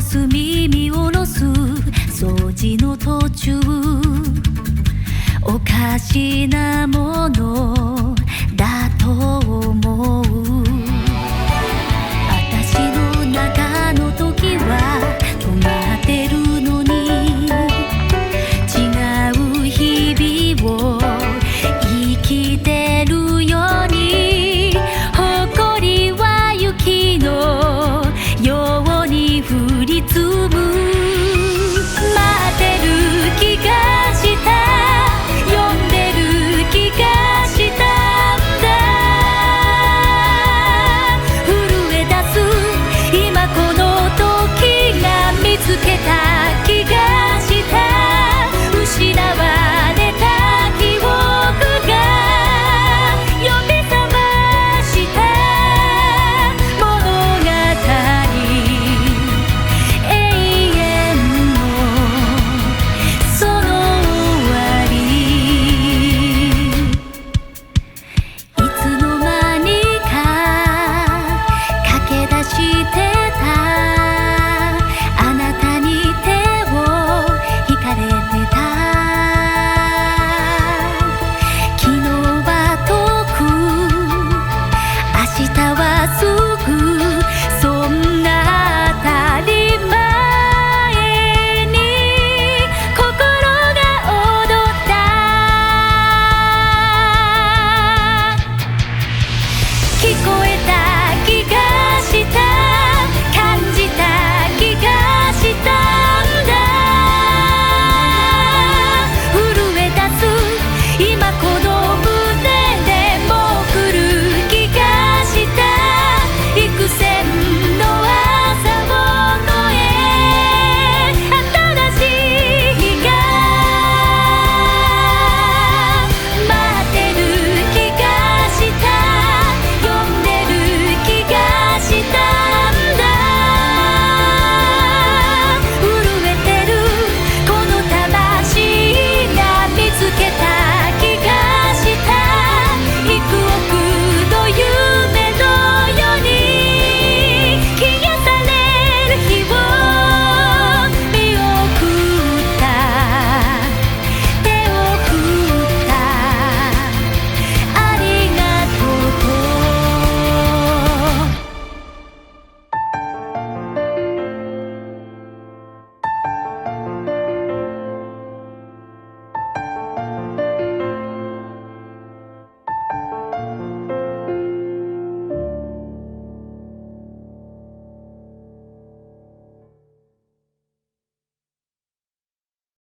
す耳をろす。掃除の途中。おかしなものだと思う。降りつぶ